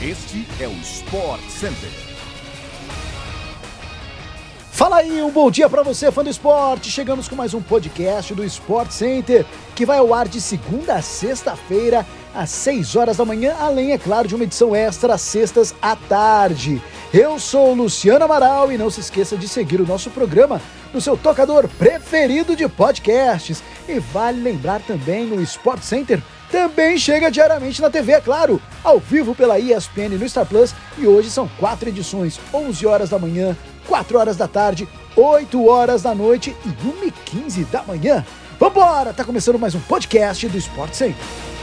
Este é o Sport Center. Fala aí, um bom dia para você, fã do esporte. Chegamos com mais um podcast do Sport Center, que vai ao ar de segunda a sexta-feira, às 6 horas da manhã, além, é claro, de uma edição extra às sextas à tarde. Eu sou Luciano Amaral e não se esqueça de seguir o nosso programa no seu tocador preferido de podcasts. E vale lembrar também o Sport Center também chega diariamente na TV, é claro, ao vivo pela ESPN no Star Plus e hoje são quatro edições, 11 horas da manhã, 4 horas da tarde, 8 horas da noite e 1h15 da manhã. Vambora, tá começando mais um podcast do Sport Center.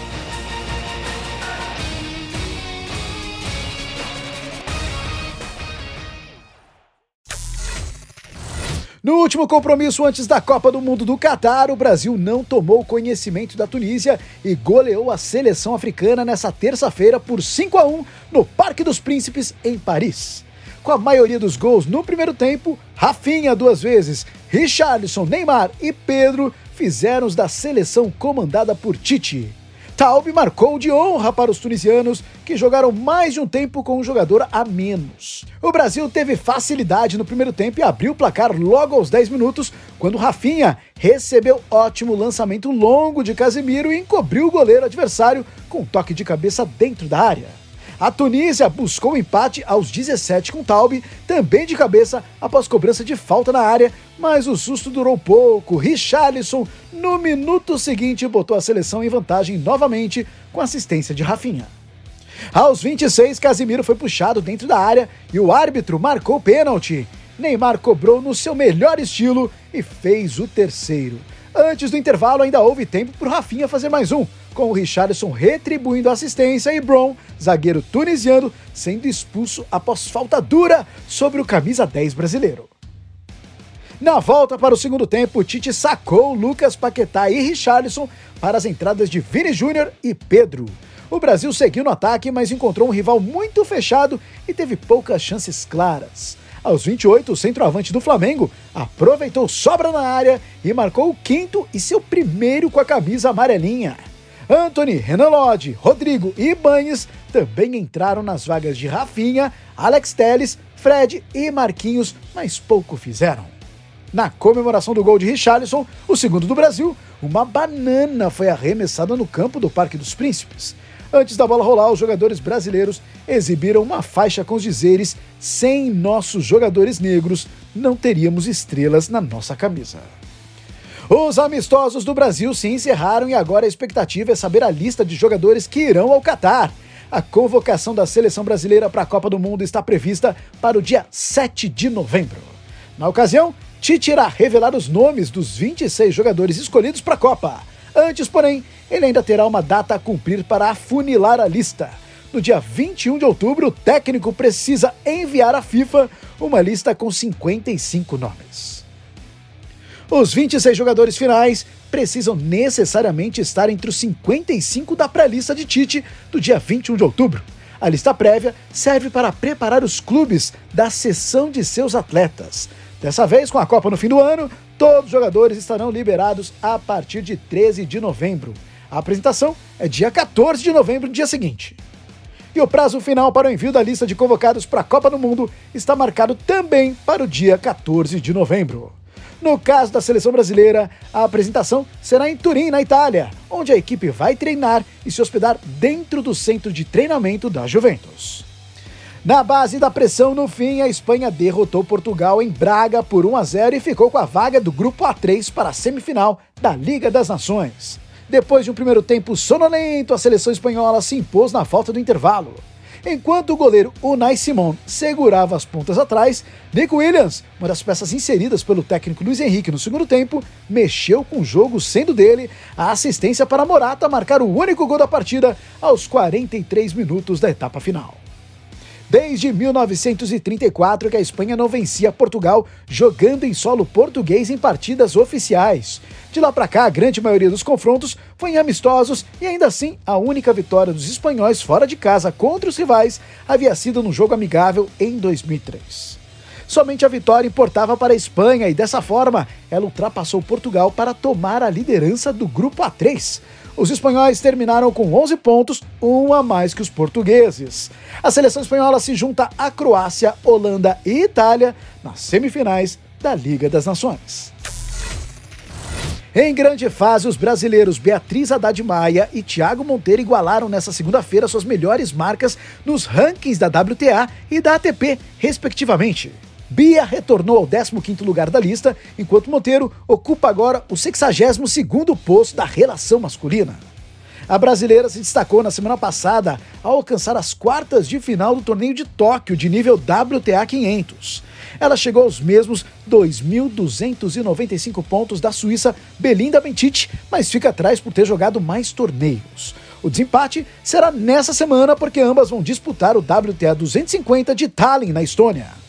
No último compromisso antes da Copa do Mundo do Catar, o Brasil não tomou conhecimento da Tunísia e goleou a seleção africana nessa terça-feira por 5 a 1 no Parque dos Príncipes, em Paris. Com a maioria dos gols no primeiro tempo, Rafinha duas vezes, Richarlison, Neymar e Pedro fizeram os da seleção comandada por Tite. Taub marcou de honra para os tunisianos, que jogaram mais de um tempo com um jogador a menos. O Brasil teve facilidade no primeiro tempo e abriu o placar logo aos 10 minutos, quando Rafinha recebeu ótimo lançamento longo de Casemiro e encobriu o goleiro adversário com um toque de cabeça dentro da área. A Tunísia buscou o empate aos 17 com Taube, também de cabeça, após cobrança de falta na área, mas o susto durou pouco. Richarlison, no minuto seguinte, botou a seleção em vantagem novamente com assistência de Rafinha. Aos 26, Casimiro foi puxado dentro da área e o árbitro marcou pênalti. Neymar cobrou no seu melhor estilo e fez o terceiro. Antes do intervalo, ainda houve tempo para o Rafinha fazer mais um, com o Richarlison retribuindo a assistência e Brown, zagueiro tunisiano, sendo expulso após falta dura sobre o camisa 10 brasileiro. Na volta para o segundo tempo, Tite sacou Lucas Paquetá e Richarlison para as entradas de Vini Júnior e Pedro. O Brasil seguiu no ataque, mas encontrou um rival muito fechado e teve poucas chances claras. Aos 28, o centroavante do Flamengo aproveitou sobra na área e marcou o quinto e seu primeiro com a camisa amarelinha. Anthony, Renan Lodge, Rodrigo e Ibanes também entraram nas vagas de Rafinha, Alex Teles, Fred e Marquinhos, mas pouco fizeram. Na comemoração do gol de Richarlison, o segundo do Brasil, uma banana foi arremessada no campo do Parque dos Príncipes. Antes da bola rolar, os jogadores brasileiros exibiram uma faixa com os dizeres: sem nossos jogadores negros, não teríamos estrelas na nossa camisa. Os amistosos do Brasil se encerraram e agora a expectativa é saber a lista de jogadores que irão ao Catar. A convocação da seleção brasileira para a Copa do Mundo está prevista para o dia 7 de novembro. Na ocasião, Tite irá revelar os nomes dos 26 jogadores escolhidos para a Copa. Antes, porém, ele ainda terá uma data a cumprir para afunilar a lista. No dia 21 de outubro, o técnico precisa enviar à FIFA uma lista com 55 nomes. Os 26 jogadores finais precisam necessariamente estar entre os 55 da pré-lista de Tite do dia 21 de outubro. A lista prévia serve para preparar os clubes da sessão de seus atletas. Dessa vez, com a Copa no fim do ano, todos os jogadores estarão liberados a partir de 13 de novembro. A apresentação é dia 14 de novembro, dia seguinte. E o prazo final para o envio da lista de convocados para a Copa do Mundo está marcado também para o dia 14 de novembro. No caso da seleção brasileira, a apresentação será em Turim, na Itália, onde a equipe vai treinar e se hospedar dentro do centro de treinamento da Juventus. Na base da pressão, no fim, a Espanha derrotou Portugal em Braga por 1 a 0 e ficou com a vaga do grupo A3 para a semifinal da Liga das Nações. Depois de um primeiro tempo sonolento, a seleção espanhola se impôs na falta do intervalo. Enquanto o goleiro Unai Simon segurava as pontas atrás, Nick Williams, uma das peças inseridas pelo técnico Luiz Henrique no segundo tempo, mexeu com o jogo, sendo dele a assistência para Morata marcar o único gol da partida aos 43 minutos da etapa final. Desde 1934 que a Espanha não vencia Portugal jogando em solo português em partidas oficiais. De lá para cá, a grande maioria dos confrontos foi em amistosos e ainda assim a única vitória dos espanhóis fora de casa contra os rivais havia sido no jogo amigável em 2003. Somente a vitória importava para a Espanha e dessa forma ela ultrapassou Portugal para tomar a liderança do grupo A3. Os espanhóis terminaram com 11 pontos, um a mais que os portugueses. A seleção espanhola se junta à Croácia, Holanda e Itália nas semifinais da Liga das Nações. Em grande fase, os brasileiros Beatriz Haddad Maia e Thiago Monteiro igualaram nesta segunda-feira suas melhores marcas nos rankings da WTA e da ATP, respectivamente. Bia retornou ao 15º lugar da lista, enquanto Monteiro ocupa agora o 62º posto da relação masculina. A brasileira se destacou na semana passada ao alcançar as quartas de final do torneio de Tóquio de nível WTA 500. Ela chegou aos mesmos 2.295 pontos da Suíça Belinda Bencic, mas fica atrás por ter jogado mais torneios. O desempate será nessa semana porque ambas vão disputar o WTA 250 de Tallinn, na Estônia.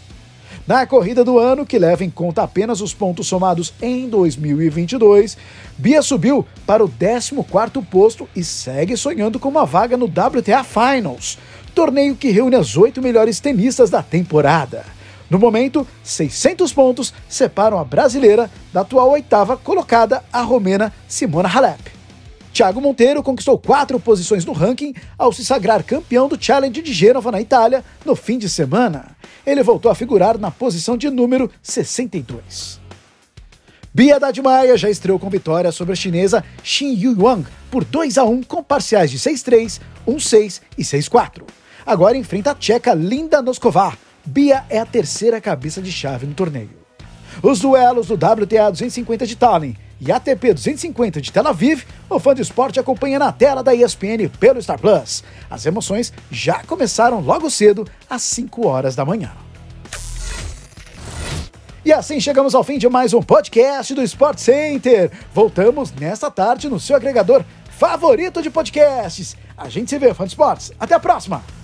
Na corrida do ano, que leva em conta apenas os pontos somados em 2022, Bia subiu para o 14º posto e segue sonhando com uma vaga no WTA Finals, torneio que reúne as oito melhores tenistas da temporada. No momento, 600 pontos separam a brasileira da atual oitava colocada, a romena Simona Halep. Thiago Monteiro conquistou quatro posições no ranking ao se sagrar campeão do Challenge de Gênova, na Itália, no fim de semana. Ele voltou a figurar na posição de número 62. Bia Maia já estreou com vitória sobre a chinesa Xin Yuang por 2 a 1 com parciais de 6-3, 1-6 e 6-4. Agora enfrenta a tcheca Linda Noskova. Bia é a terceira cabeça de chave no torneio. Os duelos do WTA 250 de Tallinn e ATP 250 de Tel Aviv, o fã de esporte acompanha na tela da ESPN pelo Star Plus. As emoções já começaram logo cedo, às 5 horas da manhã. E assim chegamos ao fim de mais um podcast do Sport Center. Voltamos nesta tarde no seu agregador favorito de podcasts. A gente se vê, fã de esportes. Até a próxima!